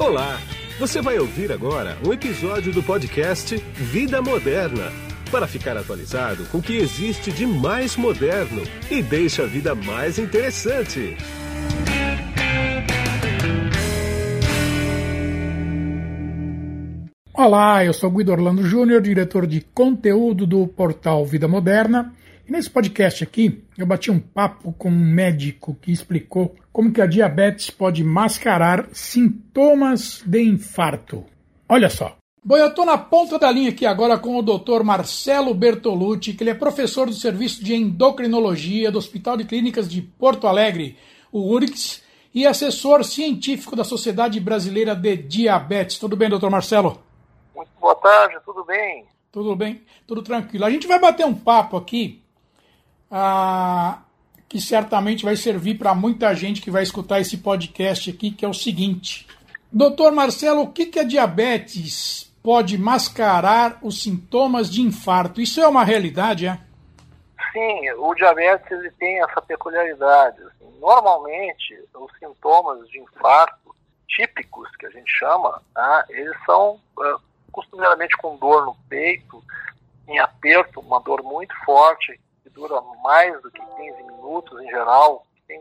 Olá! Você vai ouvir agora um episódio do podcast Vida Moderna para ficar atualizado com o que existe de mais moderno e deixa a vida mais interessante. Olá, eu sou Guido Orlando Júnior, diretor de conteúdo do portal Vida Moderna. E nesse podcast aqui, eu bati um papo com um médico que explicou como que a diabetes pode mascarar sintomas de infarto. Olha só. Bom, eu estou na ponta da linha aqui agora com o Dr. Marcelo Bertolucci, que ele é professor do Serviço de Endocrinologia do Hospital de Clínicas de Porto Alegre, o URICS, e assessor científico da Sociedade Brasileira de Diabetes. Tudo bem, doutor Marcelo? Muito boa tarde, tudo bem? Tudo bem, tudo tranquilo. A gente vai bater um papo aqui ah, que certamente vai servir para muita gente que vai escutar esse podcast aqui, que é o seguinte. Doutor Marcelo, o que, que a diabetes pode mascarar os sintomas de infarto? Isso é uma realidade, é? Sim, o diabetes ele tem essa peculiaridade. Assim, normalmente, os sintomas de infarto típicos, que a gente chama, tá, eles são uh, costumeiramente com dor no peito, em aperto, uma dor muito forte, dura mais do que 15 minutos em geral, tem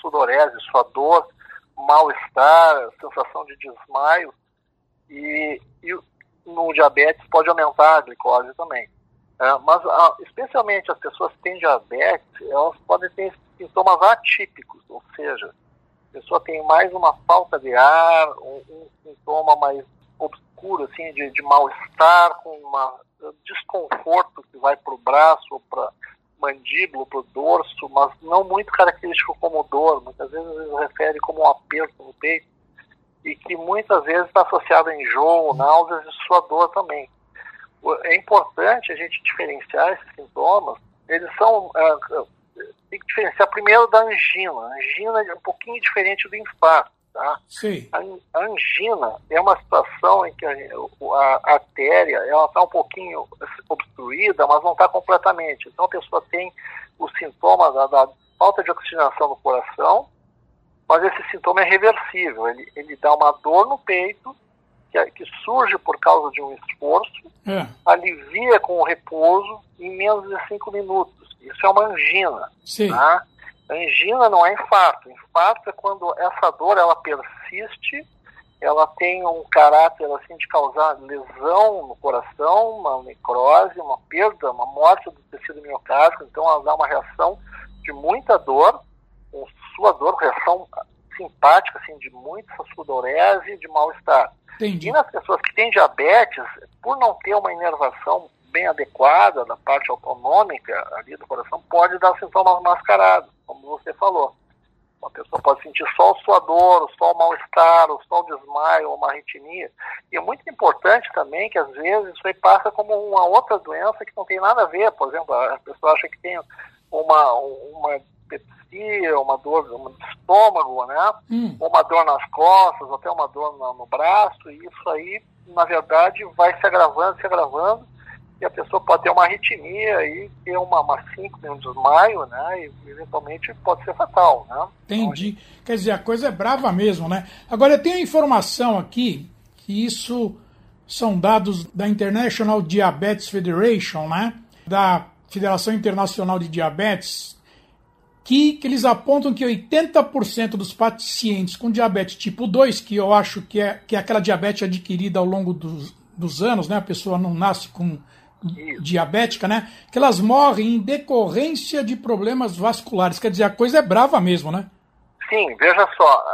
sudorese, suador, mal-estar, sensação de desmaio, e, e, no diabetes pode aumentar a glicose também. É, mas a, especialmente as pessoas que têm diabetes, elas podem ter sintomas atípicos, ou seja, a pessoa tem mais uma falta de ar, um, um sintoma mais obscuro, assim, de, de mal-estar, com um desconforto que vai para o braço ou para mandíbula, para o dorso, mas não muito característico como dor, muitas vezes refere como um aperto no peito, e que muitas vezes está associado a enjoo, náuseas e suador também. É importante a gente diferenciar esses sintomas, eles são, uh, tem que diferenciar primeiro da angina, a angina é um pouquinho diferente do infarto. Tá? Sim. A, angina é uma situação em que a, a, artéria está um pouquinho obstruída, mas não está completamente. Então a pessoa tem o sintoma da, da, falta de oxigenação no coração, mas esse sintoma é reversível. Ele, ele dá uma dor no peito, que, que surge por causa de um esforço, é. alivia com o repouso em menos de cinco minutos. Isso é uma angina. Sim. Tá? Angina não é infarto. Infarto é quando essa dor ela persiste, ela tem um caráter assim de causar lesão no coração, uma necrose, uma perda, uma morte do tecido miocárdico. Então ela dá uma reação de muita dor, com sua dor, reação simpática assim de muita sudorese e de mal-estar. E nas pessoas que têm diabetes, por não ter uma inervação bem adequada da parte autonômica ali do coração, pode dar sintomas mascarados como você falou. Uma pessoa pode sentir só o suador, só o mal-estar, só o desmaio, uma arritmia. E é muito importante também que às vezes isso aí passa como uma outra doença que não tem nada a ver. Por exemplo, a pessoa acha que tem uma, uma dispepsia, uma dor uma de estômago, né? Hum. Ou uma dor nas costas, até uma dor no, no braço, e isso aí, na verdade, vai se agravando, se agravando, e a pessoa pode ter uma arritmia e ter uma, uma síncrone, um desmaio, né? E eventualmente pode ser fatal, né? Entendi. Quer dizer, a coisa é brava mesmo, né? Agora, eu tenho a informação aqui que isso são dados da International Diabetes Federation, né? Da Federação Internacional de Diabetes, que, que eles apontam que 80% dos pacientes com diabetes tipo 2, que eu acho que é, que é aquela diabetes adquirida ao longo dos, dos anos, né? A pessoa não nasce com. Diabética, né? Que elas morrem em decorrência de problemas vasculares. Quer dizer, a coisa é brava mesmo, né? Sim, veja só,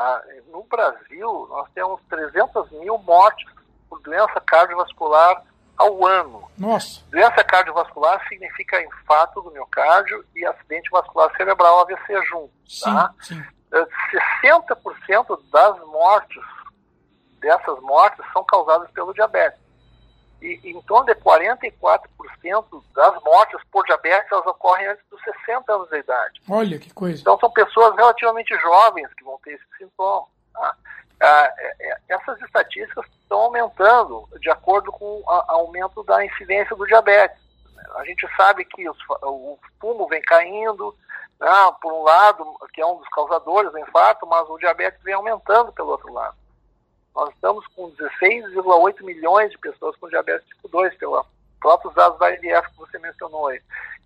no Brasil nós temos 300 mil mortes por doença cardiovascular ao ano. Nossa. Doença cardiovascular significa infarto do miocárdio e acidente vascular cerebral AVC junto. Tá? sim. 60% eh, das mortes, dessas mortes, são causadas pelo diabetes e em torno de 44% das mortes por diabetes elas ocorrem antes dos 60 anos de idade. Olha que coisa. Então são pessoas relativamente jovens que vão ter esse sintoma. Tá? Ah, é, é, essas estatísticas estão aumentando de acordo com o aumento da incidência do diabetes. A gente sabe que os, o fumo vem caindo, né, por um lado, que é um dos causadores do infarto, mas o diabetes vem aumentando pelo outro lado. Nós estamos com 16,8 milhões de pessoas com diabetes tipo 2, pela próprios dados da IDF que você mencionou aí.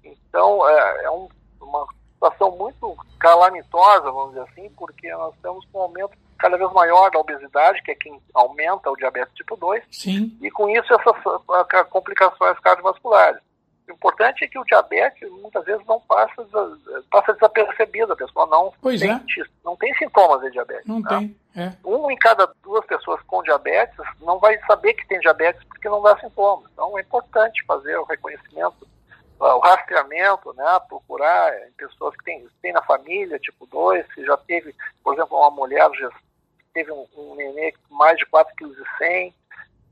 Então, é, é um, uma situação muito calamitosa, vamos dizer assim, porque nós estamos com um aumento cada vez maior da obesidade, que é quem aumenta o diabetes tipo 2, Sim. e com isso essas complicações cardiovasculares. O importante é que o diabetes muitas vezes não passa, passa desapercebido, a pessoa não pois tem, é. não tem sintomas de diabetes. Não né? tem, é. Um em cada diabetes não vai saber que tem diabetes porque não dá sintomas. Então é importante fazer o reconhecimento, o rastreamento, né? procurar em pessoas que têm, têm na família, tipo 2, se já teve, por exemplo, uma mulher já teve um, um nenê com mais de 4,1 kg,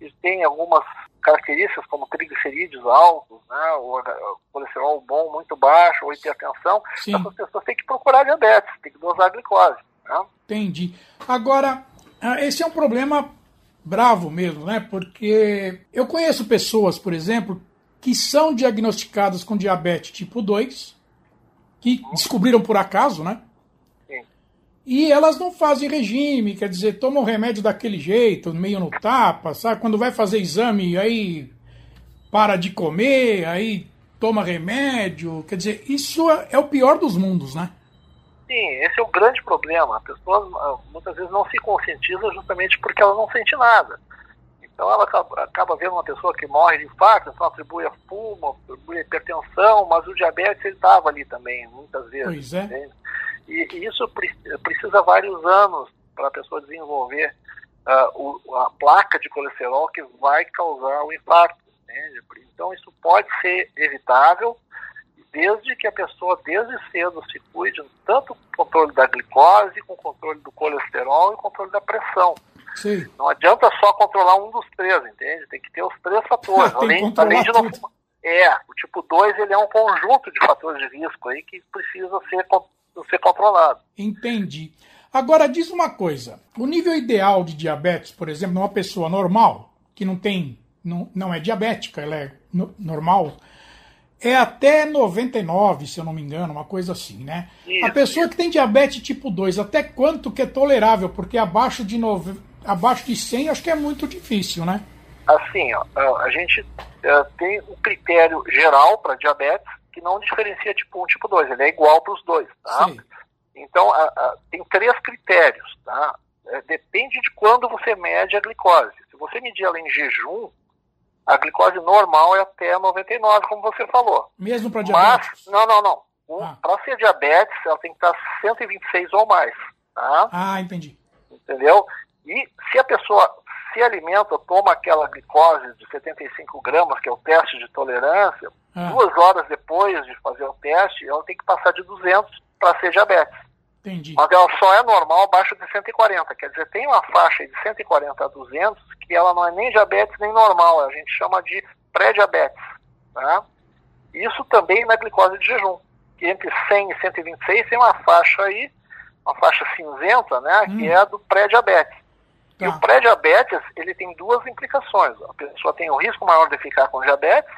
e tem algumas características como triglicerídeos altos, né, o colesterol bom muito baixo, ou hipertensão, Sim. essas pessoas têm que procurar diabetes, tem que dosar a glicose. Né? Entendi. Agora, ah, esse é um problema bravo mesmo, né? Porque eu conheço pessoas, por exemplo, que são diagnosticadas com diabetes tipo 2, que descobriram por acaso, né? E elas não fazem regime, quer dizer, tomam remédio daquele jeito, meio no tapa, sabe? Quando vai fazer exame, aí para de comer, aí toma remédio. Quer dizer, isso é o pior dos mundos, né? Sim, esse é o grande problema. A pessoa ah, muitas vezes não se conscientiza justamente porque ela não sente nada. Então ela acaba, acaba vendo uma pessoa que morre de infarto, então atribui a fumo, atribui a hipertensão, mas o diabetes ele estava ali também, muitas vezes. Pois é. entende? E, e isso pre- precisa vários anos para a pessoa desenvolver ah, o- a placa de colesterol que vai causar o infarto. Então isso pode ser evitável desde que a pessoa desde cedo se cuide tanto com o controle da glicose, com o controle do colesterol e o controle da pressão. Sei. Não adianta só controlar um dos três, entende? Tem que ter os três fatores. Além, além de não tudo. É, o tipo 2 ele é um conjunto de fatores de risco aí que precisa ser, ser controlado. Entendi. Agora diz uma coisa: o nível ideal de diabetes, por exemplo, numa pessoa normal, que não tem, não, não é diabética, ela é no- normal, é até 99, se eu não me engano, uma coisa assim, né? Isso, a pessoa que tem diabetes tipo 2, até quanto que é tolerável? Porque abaixo de, nove, abaixo de 100 acho que é muito difícil, né? Assim, ó, a gente eh, tem um critério geral para diabetes que não diferencia tipo 1 e tipo 2, ele é igual para os dois, tá? Sei. Então, a- a- tem três critérios, tá? É, depende de quando você mede a glicose. Se você medir ela em jejum, a glicose normal é até 99, como você falou. Mesmo para Mas, diabetes. não, não, não. Um, Ah. Para ser diabetes, ela tem que estar 126 ou mais, tá? Ah, entendi. Entendeu? E se a pessoa se alimenta, toma aquela glicose de 75 gramas, que é o teste de tolerância, Ah. duas horas depois de fazer o teste, ela tem que passar de 200 para ser diabetes. Entendi. Mas ela só é normal abaixo de 140. Quer dizer, tem uma faixa de 140 a 200 que ela não é nem diabetes nem normal. A gente chama de pré-diabetes. Tá? Isso também na glicose de jejum. Que entre 100 e 126 tem uma faixa aí, uma faixa cinzenta, né? Hum. Que é a do pré-diabetes. E Tá. o pré-diabetes, ele tem duas implicações. A pessoa tem um risco maior de ficar com diabetes,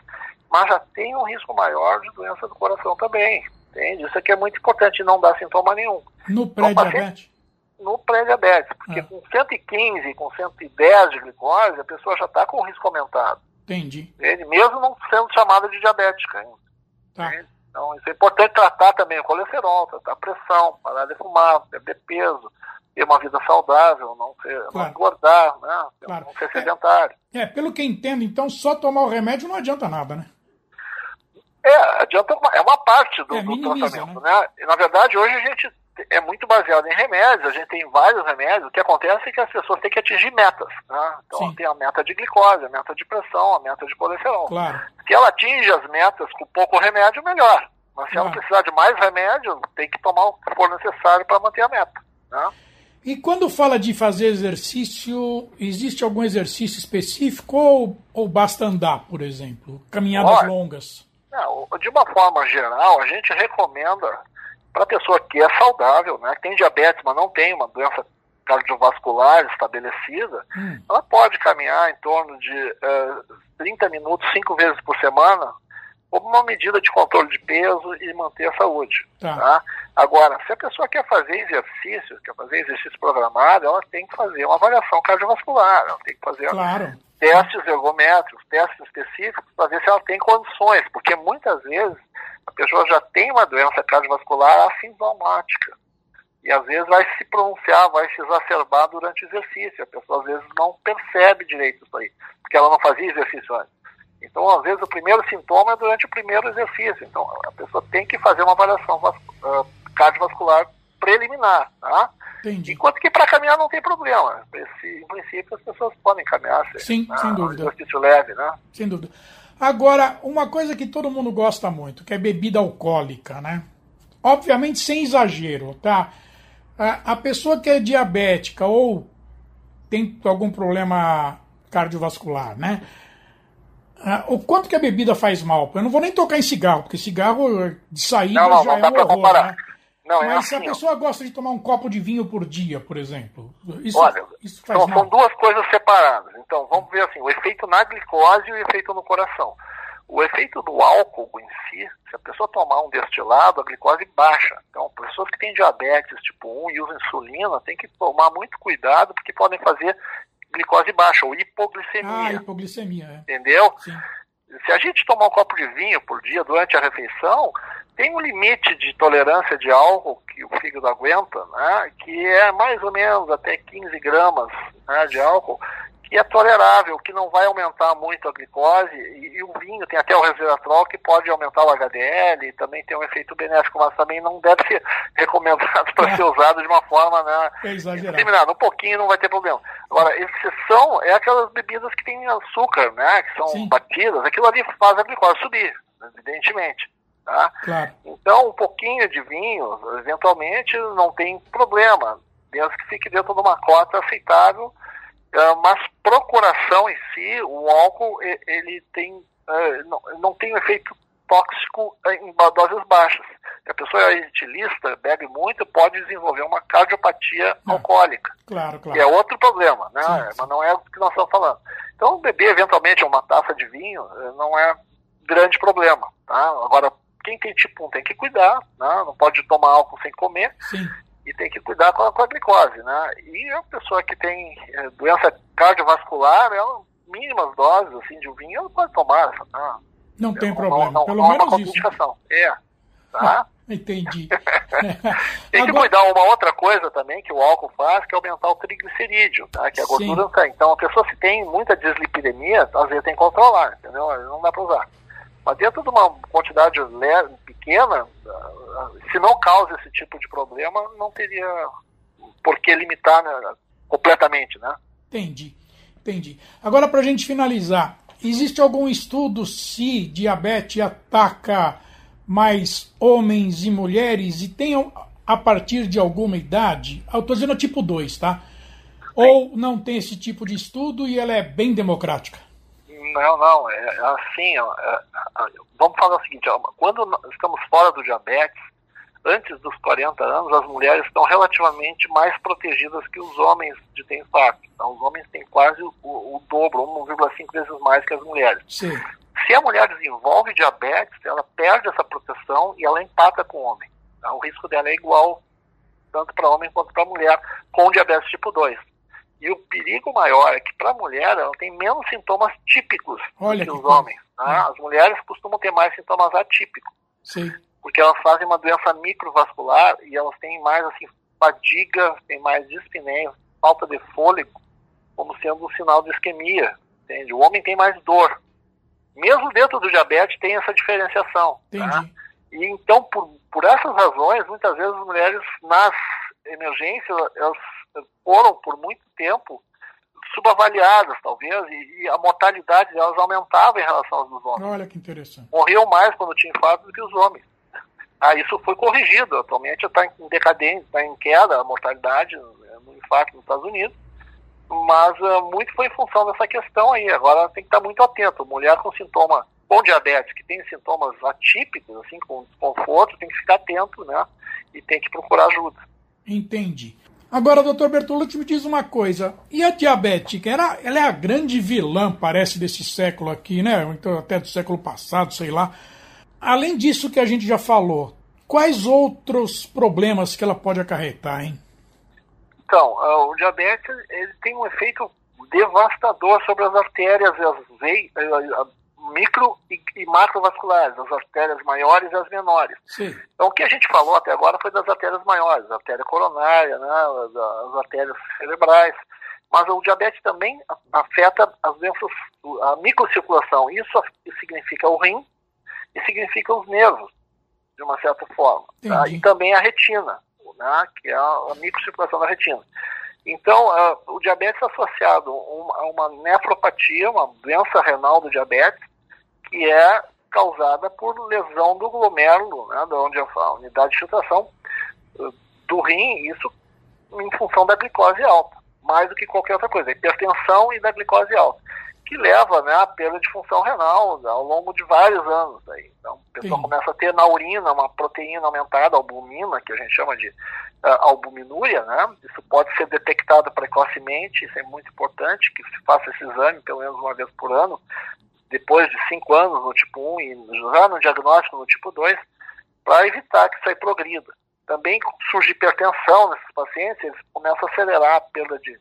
mas já tem um risco maior de doença do coração também. Entende? Isso aqui é muito importante, não dá sintoma nenhum No pré-diabetes. no pré-diabetes, porque Ah. com 115, com 110 de glicose, a pessoa já está com risco aumentado, Entendi. entende? mesmo não sendo chamada de diabética ainda. Tá. Então, isso é importante tratar também o colesterol, tratar a pressão, parar de fumar, perder peso, ter uma vida saudável, não, ser, não Claro. engordar, né? Claro. não ser É. sedentário. É, pelo que entendo, então só tomar o remédio não adianta nada, né? É, adianta uma, é uma parte do, É, do tratamento, né? E, na verdade, hoje a gente é muito baseado em remédios, a gente tem vários remédios. O que acontece é que as pessoas têm que atingir metas, né? Então Sim. tem a meta de glicose, a meta de pressão, a meta de colesterol. Claro. Se ela atinge as metas com pouco remédio, melhor. Mas se ela Claro. precisar de mais remédio, tem que tomar o que for necessário para manter a meta. Né? E quando fala de fazer exercício, existe algum exercício específico ou, ou basta andar, por exemplo? Caminhadas Olha, longas. Não, de uma forma geral, a gente recomenda para a pessoa que é saudável, né, que tem diabetes, mas não tem uma doença cardiovascular estabelecida, Hum. ela pode caminhar em torno de eh, 30 minutos, cinco vezes por semana, como uma medida de controle de peso e manter a saúde. Tá. Tá? Agora, se a pessoa quer fazer exercício, quer fazer exercício programado, ela tem que fazer uma avaliação cardiovascular, ela tem que fazer claro. testes ergométricos, testes específicos, para ver se ela tem condições, porque muitas vezes a pessoa já tem uma doença cardiovascular assintomática. E às vezes vai se pronunciar, vai se exacerbar durante o exercício. A pessoa às vezes não percebe direito isso aí, porque ela não fazia exercício antes. Então, às vezes, o primeiro sintoma é durante o primeiro exercício. Então, a pessoa tem que fazer uma avaliação uh, cardiovascular preliminar, tá? Entendi. Enquanto que para caminhar não tem problema. Esse, em princípio, as pessoas podem caminhar. Sim, né? sem dúvida. exercício leve, né? Sem dúvida. Agora, uma coisa que todo mundo gosta muito, que é bebida alcoólica, né? Obviamente sem exagero, tá? A pessoa que é diabética ou tem algum problema cardiovascular, né? O quanto que a bebida faz mal? Eu não vou nem tocar em cigarro, porque cigarro de saída não, não, já não é um horror, comparar. Né? Não, Mas é se a assim, pessoa gosta de tomar um copo de vinho por dia, por exemplo, isso, Olha, isso faz então, mal? são duas coisas separadas. Então, vamos ver assim, o efeito na glicose e o efeito no coração. O efeito do álcool em si, se a pessoa tomar um destilado, a glicose baixa. Então, pessoas que têm diabetes tipo 1 e usam insulina, tem que tomar muito cuidado, porque podem fazer glicose baixa ou hipoglicemia. Ah, hipoglicemia, é. Entendeu? Sim. Se a gente tomar um copo de vinho por dia durante a refeição, tem um limite de tolerância de álcool que o fígado aguenta, né, que é mais ou menos até 15 gramas né, de álcool, que é tolerável, que não vai aumentar muito a glicose, e, e, o vinho tem até o resveratrol que pode aumentar o HDL, e também tem um efeito benéfico, mas também não deve ser recomendado para É. ser usado de uma forma né, É exagerado. Um pouquinho não vai ter problema. Agora, exceção é aquelas bebidas que têm açúcar, né, que são Sim. batidas, aquilo ali faz a glicose subir, evidentemente. Tá? Claro. Então, um pouquinho de vinho, eventualmente, não tem problema, desde que fique dentro de uma cota aceitável. Ah, mas pro coração em si, o álcool ele tem ah, não, não tem um efeito tóxico em doses baixas. Se a pessoa é etilista, bebe muito, pode desenvolver uma cardiopatia Ah. alcoólica Claro, que é claro. outro problema, né? Sim, sim. Mas não é o que nós estamos falando. Então, beber eventualmente uma taça de vinho eh, não é grande problema, tá? Agora, quem tem tipo 1 tem que cuidar, né? Não pode tomar álcool sem comer Sim. e tem que cuidar com a, com a glicose, né? E a pessoa que tem eh, doença cardiovascular, ela, mínimas doses assim de vinho, ela pode tomar, né? Não tem Não- problema. não- Pelo não é uma menos isso. É, tá? Entendi. Tem que Agora- cuidar uma outra coisa também que o álcool faz, que é aumentar o triglicerídeo, tá? que é a gordura não sai. Então, a pessoa se tem muita dislipidemia, às vezes tem que controlar, entendeu? Não dá para usar. Mas dentro de uma quantidade pequena, ah, se não causa esse tipo de problema, não teria por que limitar né, completamente, né? Entendi. Entendi. Agora, para a gente finalizar, existe algum estudo se diabetes ataca mais homens e mulheres e tem a partir de alguma idade? Eu estou dizendo tipo 2, tá? Ou não tem esse tipo de estudo e ela é bem democrática? Não, não, é é assim, é, é, vamos falar o seguinte, quando estamos fora do diabetes, antes dos 40 anos, as mulheres estão relativamente mais protegidas que os homens de ter infarto. Então, os homens têm quase o, o dobro, 1,5 vezes mais que as mulheres. Sim. Se a mulher desenvolve diabetes, ela perde essa proteção e ela empata com o homem. Tá? O risco dela é igual, tanto para homem quanto para mulher, com diabetes tipo 2. E o perigo maior é que para a mulher ela tem menos sintomas típicos Olha que que os homens. tá? As mulheres costumam ter mais sintomas atípicos, Sim. Porque elas fazem uma doença microvascular e elas têm mais assim fadiga, têm mais dispneia, falta de fôlego, como sendo um sinal de isquemia. Entende? O homem tem mais dor. Mesmo dentro do diabetes tem essa diferenciação. tá? E então, por, por essas razões, muitas vezes as mulheres nas emergências, elas foram por muito tempo subavaliadas, talvez, e, e a mortalidade delas aumentava em relação às dos homens. Olha que interessante. Morriam mais quando tinha infarto do que os homens. Ah, isso foi corrigido. Atualmente está em decadência, está em queda a mortalidade eh, no infarto nos Estados Unidos. Mas ah, muito foi em função dessa questão aí. Agora tem que estar muito atento. Mulher com sintoma, com diabetes, que tem sintomas atípicos, assim, com desconforto, tem que ficar atento, né? E tem que procurar ajuda. Entendi. Agora, doutor Bertolucci, me diz uma coisa. E a diabética? Ela, ela é a grande vilã, parece, desse século aqui, né? Então, até do século passado, sei lá. Além disso que a gente já falou, quais outros problemas que ela pode acarretar, hein? Então, uh, o diabetes ele tem um efeito devastador sobre as artérias e as veias, uh, micro e, e, macrovasculares, as artérias maiores e as menores. Sim. Então, o que a gente falou até agora foi das artérias maiores, a artéria coronária, né, as, as artérias cerebrais, mas o diabetes também afeta as doenças, a microcirculação. Isso significa o rim e significa os nervos, de uma certa forma. Tá? E também a retina, né? que é a, microcirculação da retina. Então, uh, o diabetes é associado a uma nefropatia, uma doença renal do diabetes, que é causada por lesão do glomérulo, né, da onde a unidade de filtração uh, do rim, isso em função da glicose alta mais do que qualquer outra coisa, hipertensão e da glicose alta, que leva né, à perda de função renal ao longo de vários anos. Aí. Então, a pessoa Sim. começa a ter na urina uma proteína aumentada, albumina, que a gente chama de uh, albuminúria, né? Isso pode ser detectado precocemente, isso é muito importante, que se faça esse exame pelo menos uma vez por ano, depois de cinco anos no tipo 1 e já no diagnóstico no tipo 2, para evitar que isso aí progrida. Também surge hipertensão nesses pacientes, eles começam a acelerar a perda de,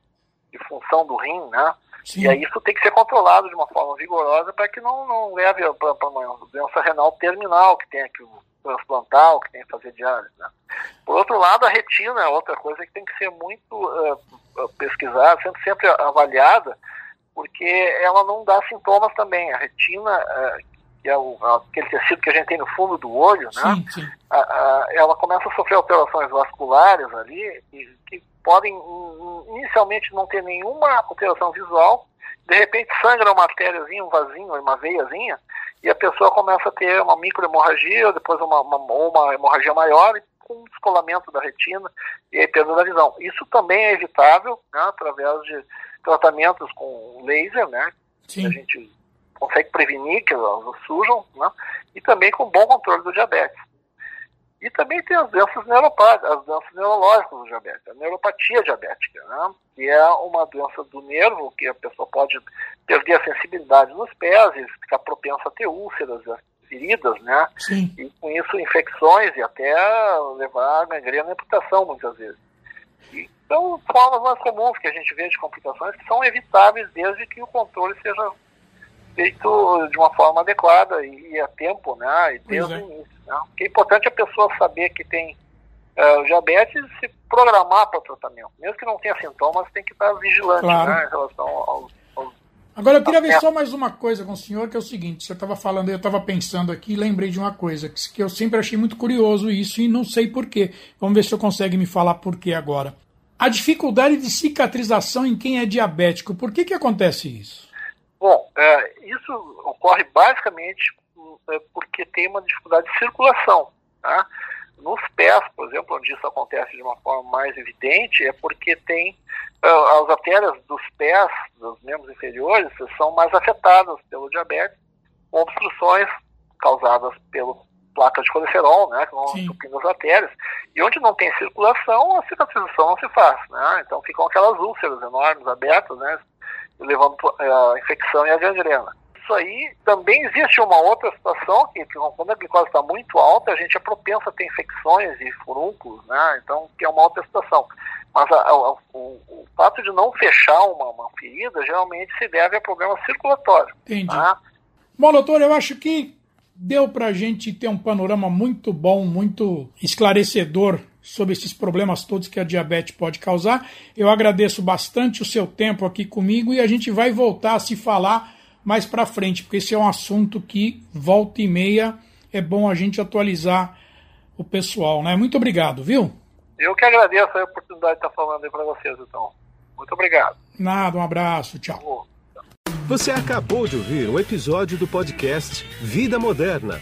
de função do rim, né? Sim. E aí isso tem que ser controlado de uma forma vigorosa para que não, não leve para uma doença renal terminal, que tenha que transplantar ou que tenha que fazer diálise. Né? Por outro lado, a retina é outra coisa que tem que ser muito uh, pesquisada, sempre, sempre avaliada, porque ela não dá sintomas também. A retina, uh, que é o, aquele tecido que a gente tem no fundo do olho, né? Sim, sim. A, a, ela começa a sofrer alterações vasculares ali, que, que podem inicialmente não ter nenhuma alteração visual, de repente sangra uma artériazinha, um vasinho, uma veiazinha, e a pessoa começa a ter uma microhemorragia, depois uma, uma, uma hemorragia maior, com descolamento da retina e aí perda da visão. Isso também é evitável né, através de tratamentos com laser, né? Sim. A gente consegue prevenir que elas surjam, né? e também com bom controle do diabetes. E também tem as doenças neuropáticas, as doenças neurológicas do diabetes, a neuropatia diabética, né? que é uma doença do nervo, que a pessoa pode perder a sensibilidade nos pés e ficar propensa a ter úlceras, feridas, né? Sim. E com isso infecções e até levar a gangrena e amputação muitas vezes. Então, formas mais comuns que a gente vê de complicações que são evitáveis desde que o controle seja feito de uma forma adequada e a tempo, né? E desde é. o início. Né? O que é importante é a pessoa saber que tem uh, diabetes e se programar para o tratamento. Mesmo que não tenha sintomas, tem que estar vigilante claro. né, em relação aos, aos Agora eu queria ver só mais uma coisa com o senhor, que é o seguinte, você estava falando, eu estava pensando aqui e lembrei de uma coisa, que, que eu sempre achei muito curioso isso e não sei porquê. Vamos ver se eu consegue me falar porquê agora. A dificuldade de cicatrização em quem é diabético, por que, que acontece isso? Bom, é, isso ocorre basicamente é, porque tem uma dificuldade de circulação. Tá? Nos pés, por exemplo, onde isso acontece de uma forma mais evidente, é porque tem é, as artérias dos pés, dos membros inferiores, são mais afetadas pelo diabetes, com obstruções causadas pelo placa de colesterol, né, que vão entupindo as artérias. E onde não tem circulação, a cicatrização não se faz, né? Então ficam aquelas úlceras enormes abertas, né, levando é, a infecção e a gangrena. Isso aí também existe uma outra situação que, que quando a glicose está muito alta, a gente é propenso a ter infecções e furúnculos, né? Então, que é uma outra situação. Mas a, a, o, o, fato de não fechar uma, uma, ferida geralmente se deve a problema circulatório. Entendi. Tá? Bom, doutor, eu acho que deu para a gente ter um panorama muito bom, muito esclarecedor sobre esses problemas todos que a diabetes pode causar. Eu agradeço bastante o seu tempo aqui comigo e a gente vai voltar a se falar mais para frente, porque esse é um assunto que volta e meia é bom a gente atualizar o pessoal, né? Muito obrigado, viu? Eu que agradeço a oportunidade de estar falando aí para vocês, então. Muito obrigado. Nada, um abraço, tchau. Você acabou de ouvir um episódio do podcast Vida Moderna